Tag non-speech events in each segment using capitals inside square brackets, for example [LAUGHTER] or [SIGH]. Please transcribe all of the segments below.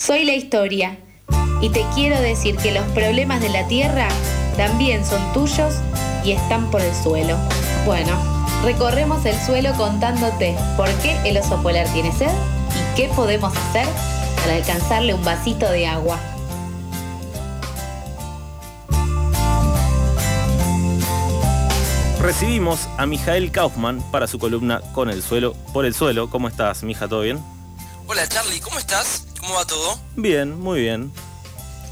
Soy la historia y te quiero decir que los problemas de la tierra también son tuyos y están por el suelo. Bueno, recorremos el suelo contándote por qué el oso polar tiene sed y qué podemos hacer para alcanzarle un vasito de agua. Recibimos a Mijael Kaufman para su columna Con el suelo, por el suelo. ¿Cómo estás, mija? ¿Todo bien? Hola Charlie, ¿cómo estás? ¿Cómo va todo? Bien, muy bien.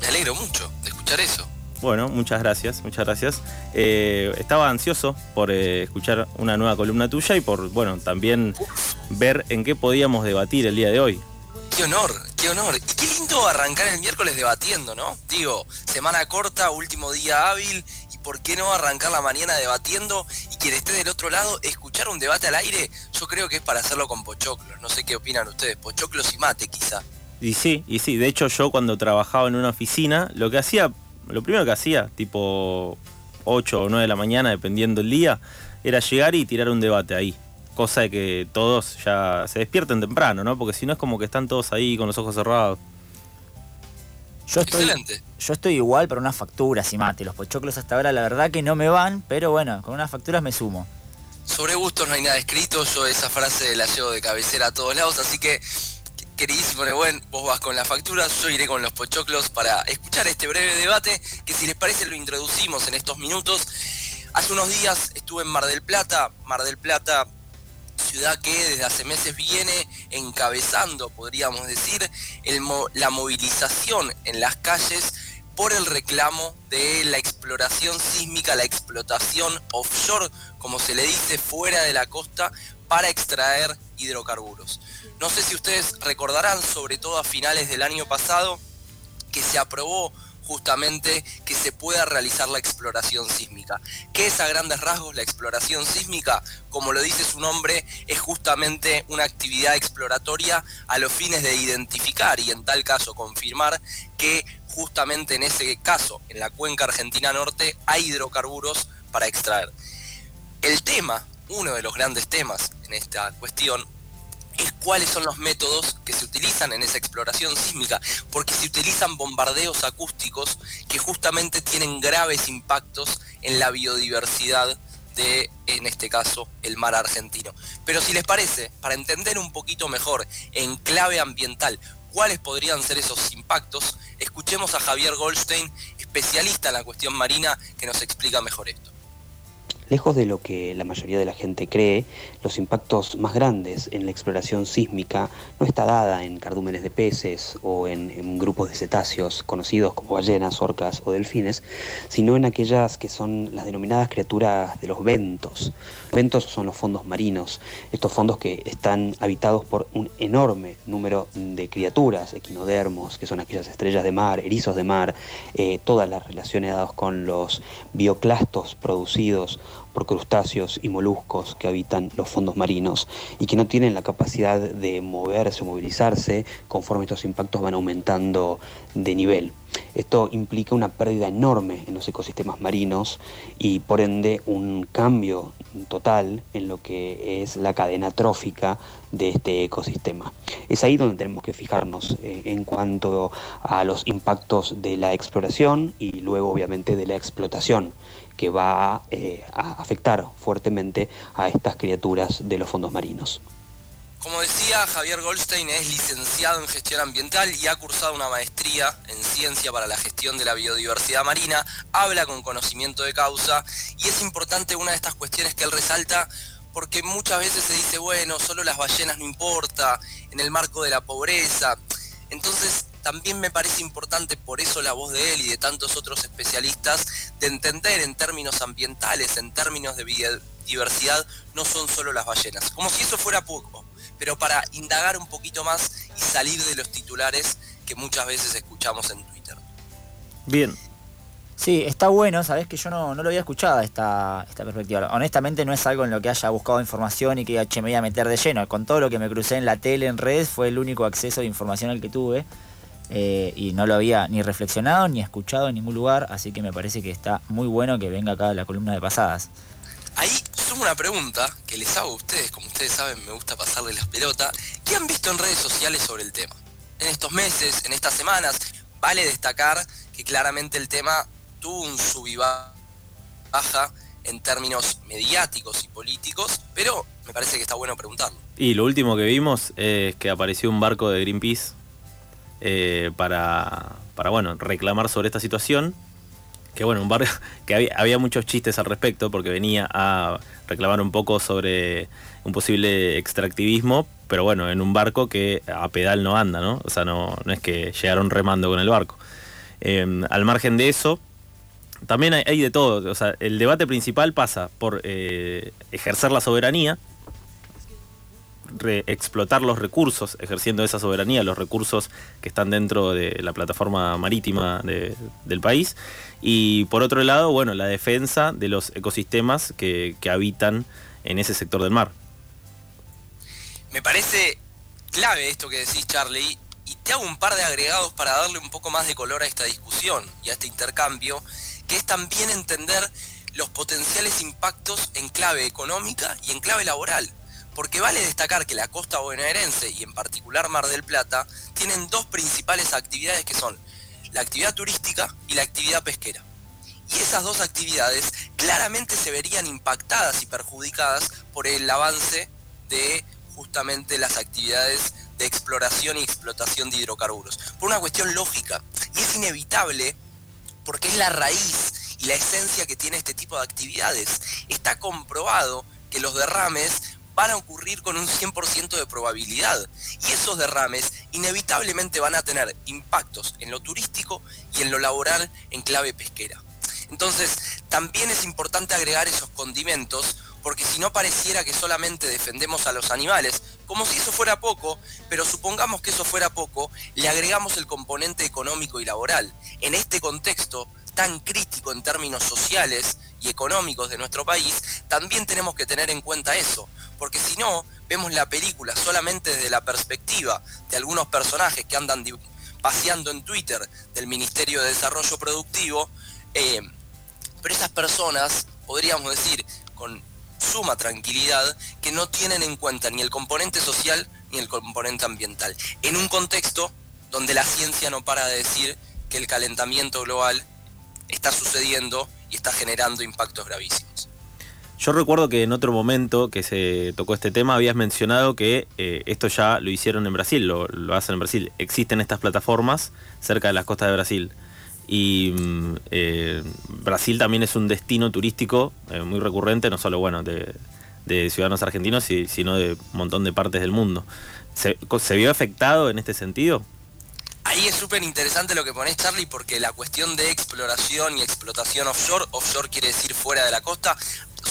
Me alegro mucho de escuchar eso. Bueno, muchas gracias, muchas gracias. Eh, estaba ansioso por eh, escuchar una nueva columna tuya y por, bueno, también ver en qué podíamos debatir el día de hoy. Qué honor, qué honor. Y qué lindo arrancar el miércoles debatiendo, ¿no? Digo, semana corta, último día hábil, y por qué no arrancar la mañana debatiendo y quien esté del otro lado, escuchar un debate al aire, yo creo que es para hacerlo con pochoclos. No sé qué opinan ustedes, pochoclos y mate quizá. Y sí, y sí, de hecho yo cuando trabajaba en una oficina, lo que hacía, lo primero que hacía, tipo 8 o 9 de la mañana, dependiendo el día, era llegar y tirar un debate ahí. Cosa de que todos ya se despierten temprano, ¿no? Porque si no es como que están todos ahí con los ojos cerrados. Yo estoy, Excelente. yo estoy igual para unas facturas y mate. Los pochoclos hasta ahora la verdad que no me van, pero bueno, con unas facturas me sumo. Sobre gustos no hay nada escrito, yo esa frase la llevo de cabecera a todos lados, así que queridísimo Nebuen, vos vas con las facturas, yo iré con los pochoclos para escuchar este breve debate, que si les parece lo introducimos en estos minutos. Hace unos días estuve en Mar del Plata, Mar del Plata, ciudad que desde hace meses viene encabezando, podríamos decir, la movilización en las calles por el reclamo de la exploración sísmica, la explotación offshore, como se le dice, fuera de la costa, para extraer hidrocarburos. No sé si ustedes recordarán, sobre todo a finales del año pasado, que se aprobó justamente que se pueda realizar la exploración sísmica. ¿Qué es a grandes rasgos la exploración sísmica? Como lo dice su nombre, es justamente una actividad exploratoria a los fines de identificar y en tal caso confirmar que justamente en ese caso, en la cuenca argentina norte, hay hidrocarburos para extraer. El tema, uno de los grandes temas en esta cuestión, es cuáles son los métodos que se utilizan en esa exploración sísmica, porque se utilizan bombardeos acústicos que justamente tienen graves impactos en la biodiversidad de, en este caso, el mar argentino. Pero si les parece, para entender un poquito mejor en clave ambiental cuáles podrían ser esos impactos, escuchemos a Javier Goldstein, especialista en la cuestión marina, que nos explica mejor esto. Lejos de lo que la mayoría de la gente cree, los impactos más grandes en la exploración sísmica no está dada en cardúmenes de peces o en, grupos de cetáceos conocidos como ballenas, orcas o delfines, sino en aquellas que son las denominadas criaturas de los ventos. Ventos son los fondos marinos, estos fondos que están habitados por un enorme número de criaturas, equinodermos, que son aquellas estrellas de mar, erizos de mar, eh, todas las relacionadas con los bioclastos producidos por crustáceos y moluscos que habitan los fondos marinos y que no tienen la capacidad de moverse o movilizarse conforme estos impactos van aumentando de nivel. Esto implica una pérdida enorme en los ecosistemas marinos y por ende un cambio total en lo que es la cadena trófica de este ecosistema. Es ahí donde tenemos que fijarnos eh, en cuanto a los impactos de la exploración y luego obviamente de la explotación que va eh, a afectar fuertemente a estas criaturas de los fondos marinos. Como decía, Javier Goldstein es licenciado en gestión ambiental y ha cursado una maestría en ciencia para la gestión de la biodiversidad marina, habla con conocimiento de causa y es importante una de estas cuestiones que él resalta porque muchas veces se dice, bueno, solo las ballenas no importa, en el marco de la pobreza. Entonces, también me parece importante, por eso la voz de él y de tantos otros especialistas, de entender en términos ambientales, en términos de biodiversidad, no son solo las ballenas. Como si eso fuera poco, pero para indagar un poquito más y salir de los titulares que muchas veces escuchamos en Twitter. Bien, Sí, está bueno, sabes que yo no, no lo había escuchado esta, esta perspectiva. Honestamente no es algo en lo que haya buscado información y que che, me voy a meter de lleno. Con todo lo que me crucé en la tele, en redes, fue el único acceso de información al que tuve. eh, y no lo había ni reflexionado ni escuchado en ningún lugar, así que me parece que está muy bueno que venga acá la columna de pasadas. Ahí sumo una pregunta que les hago a ustedes, como ustedes saben me gusta pasarle las pelotas. ¿Qué han visto en redes sociales sobre el tema? en estos meses, en estas semanas. Vale destacar que claramente el tema tuvo un sub y baja en términos mediáticos y políticos, pero me parece que está bueno preguntarlo. Y lo último que vimos es que apareció un barco de Greenpeace eh, para, para bueno, reclamar sobre esta situación. Que bueno, un barco [LAUGHS] que había, había muchos chistes al respecto porque venía a reclamar un poco sobre un posible extractivismo, pero bueno, en un barco que a pedal no anda, ¿no? O sea, no, no es que llegaron remando con el barco. Em, al margen de eso, también hay, de todo. O sea, el debate principal pasa por eh, ejercer la soberanía, explotar los recursos, ejerciendo esa soberanía, los recursos que están dentro de la plataforma marítima del país. Y por otro lado, bueno, la defensa de los ecosistemas que habitan en ese sector del mar. Me parece clave esto que decís, Charlie, y te hago un par de agregados para darle un poco más de color a esta discusión y a este intercambio, que es también entender los potenciales impactos en clave económica y en clave laboral. Porque vale destacar que la costa bonaerense y en particular Mar del Plata tienen dos principales actividades que son la actividad turística y la actividad pesquera. Y esas dos actividades claramente se verían impactadas y perjudicadas por el avance de justamente las actividades de exploración y explotación de hidrocarburos. Por una cuestión lógica. Y es inevitable porque es la raíz y la esencia que tiene este tipo de actividades. Está comprobado que los derrames van a ocurrir con un 100% de probabilidad. Y esos derrames inevitablemente van a tener impactos en lo turístico y en lo laboral en clave pesquera. Entonces, también es importante agregar esos condimentos porque si no pareciera que solamente defendemos a los animales, como si eso fuera poco, pero supongamos que eso fuera poco, le agregamos el componente económico y laboral. En este contexto tan crítico en términos sociales y económicos de nuestro país, también tenemos que tener en cuenta eso, porque si no, vemos la película solamente desde la perspectiva de algunos personajes que andan paseando en Twitter del Ministerio de Desarrollo Productivo, eh, pero esas personas, podríamos decir, con suma tranquilidad que no tienen en cuenta ni el componente social ni el componente ambiental. En un contexto donde la ciencia no para de decir que el calentamiento global está sucediendo y está generando impactos gravísimos. Yo recuerdo que en otro momento que se tocó este tema habías mencionado que eh, esto ya lo hicieron en Brasil, lo, hacen en Brasil. Existen estas plataformas cerca de las costas de Brasil. Y mm, eh, Brasil también es un destino turístico eh, muy recurrente, no solo bueno, de, ciudadanos argentinos, sino de un montón de partes del mundo. ¿Se, vio afectado en este sentido? Ahí es súper interesante lo que pones, Charlie, porque la cuestión de exploración y explotación offshore, offshore quiere decir fuera de la costa,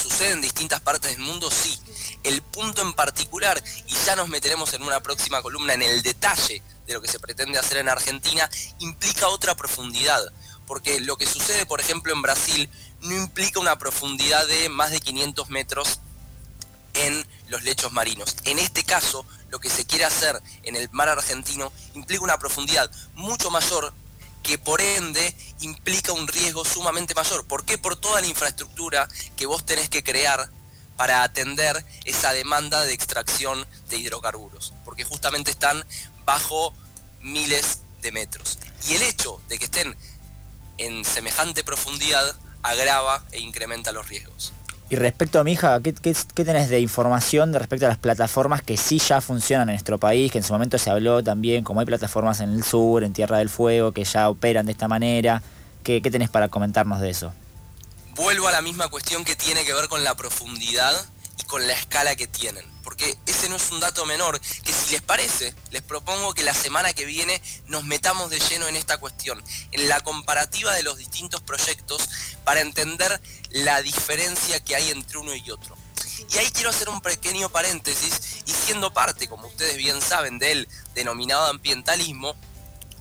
sucede en distintas partes del mundo, sí. El punto en particular, y ya nos meteremos en una próxima columna en el detalle de lo que se pretende hacer en Argentina, implica otra profundidad. Porque lo que sucede, por ejemplo, en Brasil no implica una profundidad de más de 500 metros en los lechos marinos. En este caso, lo que se quiere hacer en el mar argentino implica una profundidad mucho mayor que por ende implica un riesgo sumamente mayor. ¿Por qué? Por toda la infraestructura que vos tenés que crear para atender esa demanda de extracción de hidrocarburos. Porque justamente están bajo miles de metros. Y el hecho de que estén en semejante profundidad agrava e incrementa los riesgos. Y respecto a mi hija, ¿qué, ¿qué, tenés de información respecto a las plataformas que sí ya funcionan en nuestro país? Que en su momento se habló también, como hay plataformas en el sur, en Tierra del Fuego, que ya operan de esta manera. ¿Qué, qué tenés para comentarnos de eso? Vuelvo a la misma cuestión que tiene que ver con la profundidad y con la escala que tienen porque ese no es un dato menor, que si les parece, les propongo que la semana que viene nos metamos de lleno en esta cuestión, en la comparativa de los distintos proyectos para entender la diferencia que hay entre uno y otro. Y ahí quiero hacer un pequeño paréntesis y siendo parte, como ustedes bien saben, del denominado ambientalismo,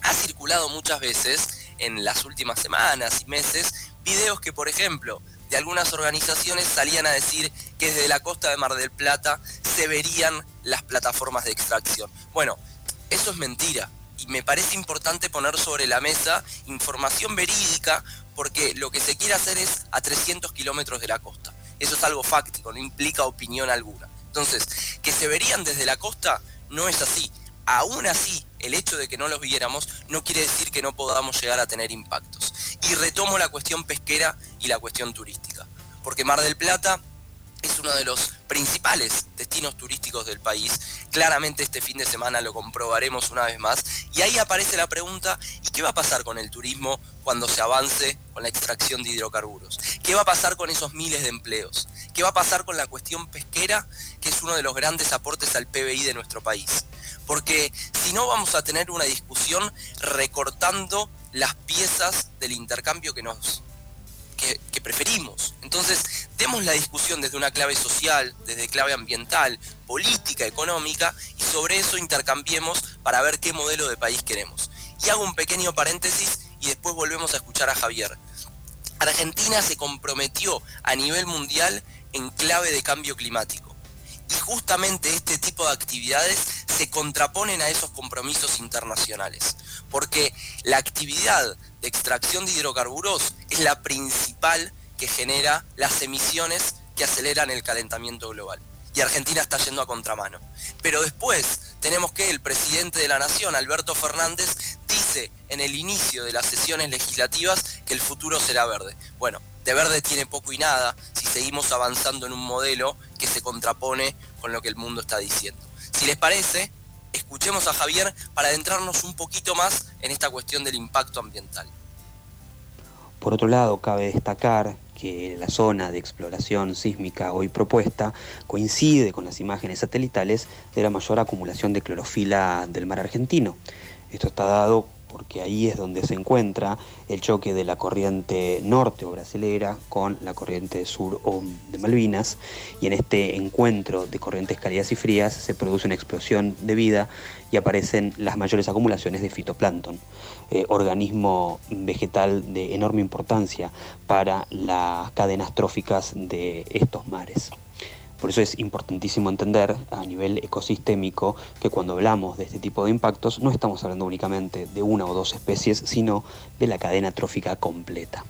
ha circulado muchas veces en las últimas semanas y meses videos que, por ejemplo, de algunas organizaciones salían a decir que desde la costa de Mar del Plata se verían las plataformas de extracción. Bueno, eso es mentira y me parece importante poner sobre la mesa información verídica porque lo que se quiere hacer es a 300 kilómetros de la costa. Eso es algo fáctico, no implica opinión alguna. Entonces, que se verían desde la costa no es así. Aún así, el hecho de que no los viéramos no quiere decir que no podamos llegar a tener impactos. Y retomo la cuestión pesquera y la cuestión turística, porque Mar del Plata es uno de los principales destinos turísticos del país. Claramente este fin de semana lo comprobaremos una vez más. Y ahí aparece la pregunta, ¿y qué va a pasar con el turismo cuando se avance con la extracción de hidrocarburos? ¿Qué va a pasar con esos miles de empleos? ¿Qué va a pasar con la cuestión pesquera, que es uno de los grandes aportes al PBI de nuestro país? Porque si no vamos a tener una discusión recortando las piezas del intercambio que nos que, preferimos. Entonces, demos la discusión desde una clave social, desde clave ambiental, política, económica, y sobre eso intercambiemos para ver qué modelo de país queremos. Y hago un pequeño paréntesis y después volvemos a escuchar a Javier. Argentina se comprometió a nivel mundial en clave de cambio climático. Y justamente este tipo de actividades se contraponen a esos compromisos internacionales, porque la actividad de extracción de hidrocarburos es la principal que genera las emisiones que aceleran el calentamiento global. Y Argentina está yendo a contramano. Pero después tenemos que el presidente de la Nación, Alberto Fernández, dice en el inicio de las sesiones legislativas que el futuro será verde. Bueno, de verde tiene poco y nada si seguimos avanzando en un modelo que se contrapone con lo que el mundo está diciendo. Si les parece, escuchemos a Javier para adentrarnos un poquito más en esta cuestión del impacto ambiental. Por otro lado, cabe destacar que la zona de exploración sísmica hoy propuesta coincide con las imágenes satelitales de la mayor acumulación de clorofila del mar argentino. Esto está dado porque ahí es donde se encuentra el choque de la corriente norte o brasilera con la corriente sur o de Malvinas, y en este encuentro de corrientes cálidas y frías se produce una explosión de vida y aparecen las mayores acumulaciones de fitoplancton, eh, organismo vegetal de enorme importancia para las cadenas tróficas de estos mares. Por eso es importantísimo entender a nivel ecosistémico que cuando hablamos de este tipo de impactos no estamos hablando únicamente de una o dos especies, sino de la cadena trófica completa.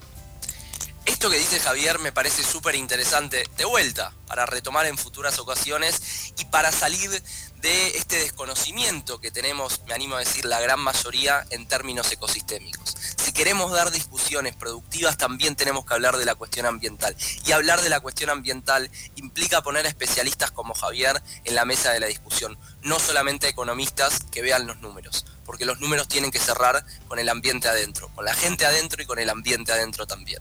Esto que dice Javier me parece súper interesante, de vuelta, para retomar en futuras ocasiones y para salir de este desconocimiento que tenemos, me animo a decir, la gran mayoría en términos ecosistémicos. Si queremos dar discusiones productivas, también tenemos que hablar de la cuestión ambiental. Y hablar de la cuestión ambiental implica poner a especialistas como Javier en la mesa de la discusión, no solamente economistas que vean los números porque los números tienen que cerrar con el ambiente adentro, con la gente adentro y con el ambiente adentro también.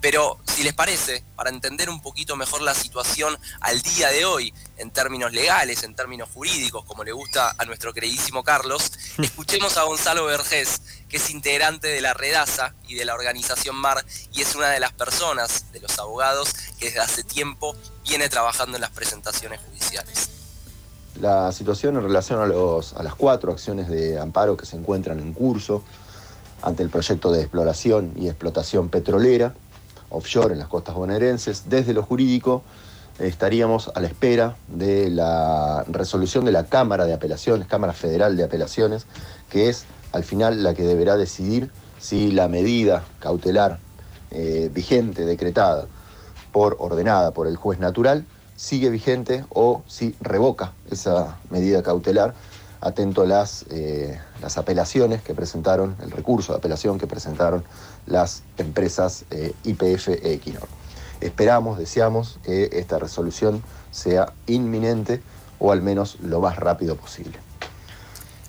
Pero si les parece, para entender un poquito mejor la situación al día de hoy, en términos legales, en términos jurídicos, como le gusta a nuestro queridísimo Carlos, escuchemos a Gonzalo Vergés, que es integrante de la Redasa y de la organización MAR y es una de las personas, de los abogados, que desde hace tiempo viene trabajando en las presentaciones judiciales. La situación en relación a, los, a las cuatro acciones de amparo que se encuentran en curso ante el proyecto de exploración y explotación petrolera offshore en las costas bonaerenses, desde lo jurídico estaríamos a la espera de la resolución de la Cámara de Apelaciones, Cámara Federal de Apelaciones, que es al final la que deberá decidir si la medida cautelar eh, vigente, decretada por ordenada por el juez natural, sigue vigente o si revoca esa medida cautelar, atento a las, eh, las apelaciones que presentaron, el recurso de apelación que presentaron las empresas eh, IPF e Equinor. Esperamos, deseamos que esta resolución sea inminente o al menos lo más rápido posible.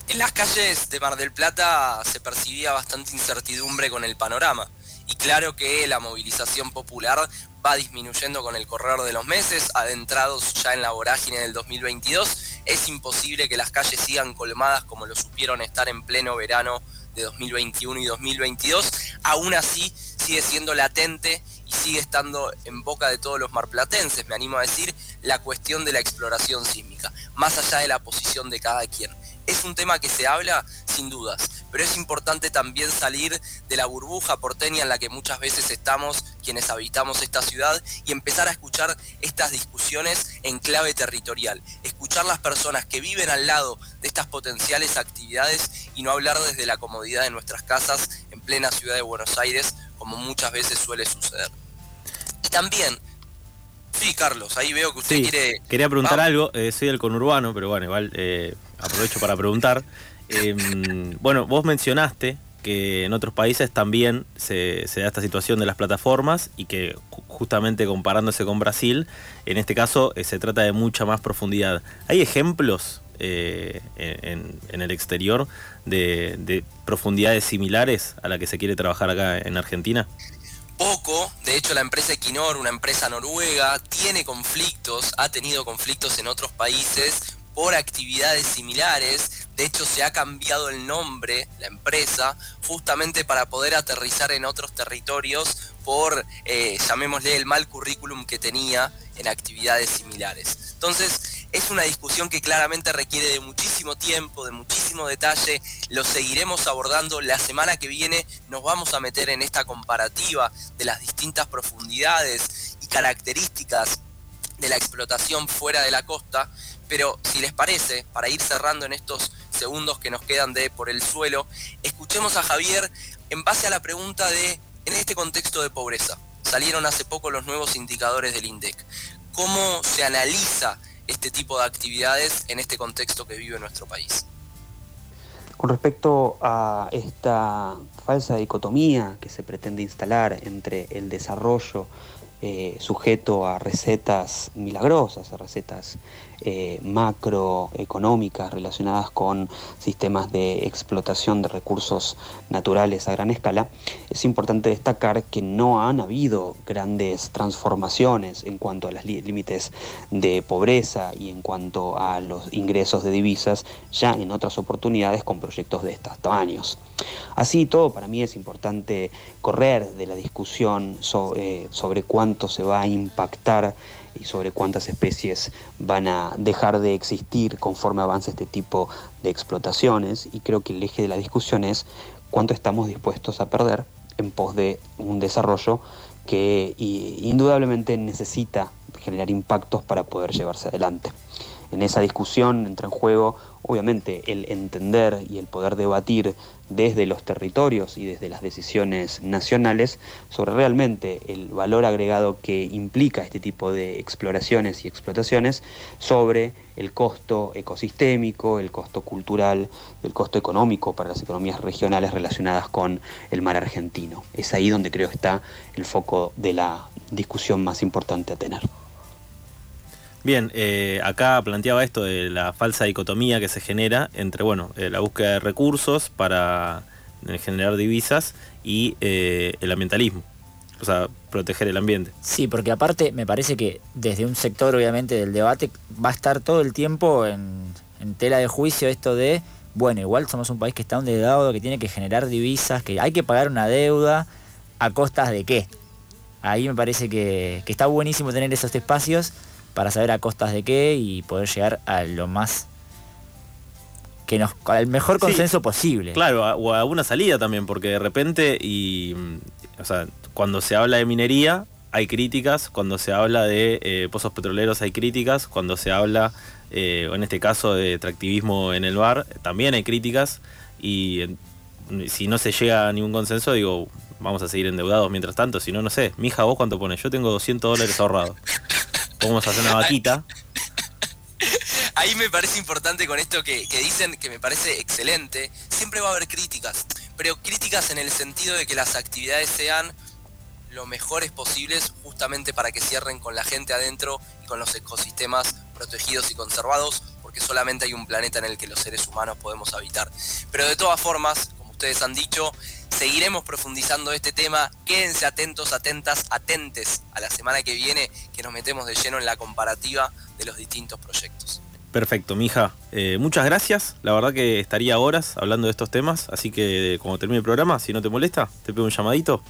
En las calles de Mar del Plata se percibía bastante incertidumbre con el panorama y claro que la movilización popular va disminuyendo con el correr de los meses, adentrados ya en la vorágine del 2022. Es imposible que las calles sigan colmadas como lo supieron estar en pleno verano de 2021 y 2022. Aún así, sigue siendo latente y sigue estando en boca de todos los marplatenses, me animo a decir, la cuestión de la exploración sísmica, más allá de la posición de cada quien. Es un tema que se habla sin dudas, pero es importante también salir de la burbuja porteña en la que muchas veces estamos quienes habitamos esta ciudad y empezar a escuchar estas discusiones en clave territorial, escuchar las personas que viven al lado de estas potenciales actividades y no hablar desde la comodidad de nuestras casas en plena ciudad de Buenos Aires como muchas veces suele suceder. Y también Sí, Carlos, ahí veo que usted quiere. Quería preguntar algo, eh, soy del conurbano, pero bueno, igual eh, aprovecho para preguntar. Em, bueno, vos mencionaste que en otros países también se, da esta situación de las plataformas y que justamente comparándose con Brasil, en este caso eh, se trata de mucha más profundidad. ¿Hay ejemplos eh, en, el exterior de, profundidades similares a la que se quiere trabajar acá en Argentina? Poco, de hecho la empresa Equinor, una empresa noruega, tiene conflictos, ha tenido conflictos en otros países por actividades similares. De hecho, se ha cambiado el nombre, la empresa, justamente para poder aterrizar en otros territorios por, eh, llamémosle, el mal currículum que tenía en actividades similares. Entonces, es una discusión que claramente requiere de muchísimo tiempo, de muchísimo detalle. Lo seguiremos abordando. La semana que viene nos vamos a meter en esta comparativa de las distintas profundidades y características de la explotación fuera de la costa, pero si les parece, para ir cerrando en estos segundos que nos quedan de por el suelo, escuchemos a Javier en base a la pregunta de, en este contexto de pobreza, salieron hace poco los nuevos indicadores del INDEC, ¿cómo se analiza este tipo de actividades en este contexto que vive nuestro país? Con respecto a esta falsa dicotomía que se pretende instalar entre el desarrollo eh, sujeto a recetas milagrosas, a recetas eh, macroeconómicas relacionadas con sistemas de explotación de recursos naturales a gran escala, es importante destacar que no han habido grandes transformaciones en cuanto a los límites de pobreza y en cuanto a los ingresos de divisas ya en otras oportunidades con proyectos de estos tamaños. Así todo, para mí es importante correr de la discusión sobre, sobre cuánto se va a impactar y sobre cuántas especies van a dejar de existir conforme avance este tipo de explotaciones. Y creo que el eje de la discusión es cuánto estamos dispuestos a perder en pos de un desarrollo que indudablemente necesita generar impactos para poder llevarse adelante. En esa discusión entra en juego, obviamente, el entender y el poder debatir desde los territorios y desde las decisiones nacionales sobre realmente el valor agregado que implica este tipo de exploraciones y explotaciones sobre el costo ecosistémico, el costo cultural, el costo económico para las economías regionales relacionadas con el mar argentino. Es ahí donde creo está el foco de la discusión más importante a tener. Bien, eh, acá planteaba esto de la falsa dicotomía que se genera entre bueno, eh, la búsqueda de recursos para eh, generar divisas y el ambientalismo, o sea, proteger el ambiente. Sí, porque aparte me parece que desde un sector obviamente del debate va a estar todo el tiempo en, tela de juicio esto de, bueno, igual somos un país que está endeudado, que tiene que generar divisas, que hay que pagar una deuda a costas de qué. Ahí me parece que, que está buenísimo tener esos espacios para saber a costas de qué y poder llegar a lo más que nos al mejor consenso posible. Claro, o a una salida también, porque de repente y o sea, cuando se habla de minería hay críticas, cuando se habla de eh, pozos petroleros hay críticas, cuando se habla eh, en este caso de tractivismo en el bar también hay críticas y si no se llega a ningún consenso digo vamos a seguir endeudados mientras tanto, si no no sé, mija vos cuánto pones, yo tengo 200 dólares ahorrados. [LAUGHS] A hacer una vaquita. Ahí me parece importante con esto que, dicen, que me parece excelente. Siempre va a haber críticas, pero críticas en el sentido de que las actividades sean lo mejores posibles justamente para que cierren con la gente adentro y con los ecosistemas protegidos y conservados, porque solamente hay un planeta en el que los seres humanos podemos habitar. Pero de todas formas, ustedes han dicho, Seguiremos profundizando este tema. Quédense atentos, atentas, atentes a la semana que viene que nos metemos de lleno en la comparativa de los distintos proyectos. Perfecto, mija. Eh, muchas gracias. La verdad que estaría horas hablando de estos temas, así que cuando termine el programa, si no te molesta, te pego un llamadito.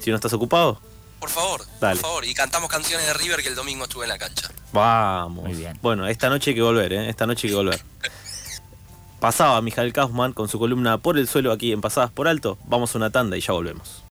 Si no estás ocupado. Por favor, por favor. Y cantamos canciones de River que el domingo estuve en la cancha. Vamos. Muy bien. Bueno, esta noche hay que volver, ¿eh? Esta noche hay que volver. [LAUGHS] pasaba Mijael Kaufman con su columna Por el suelo aquí en Pasadas por Alto. Vamos a una tanda y ya volvemos.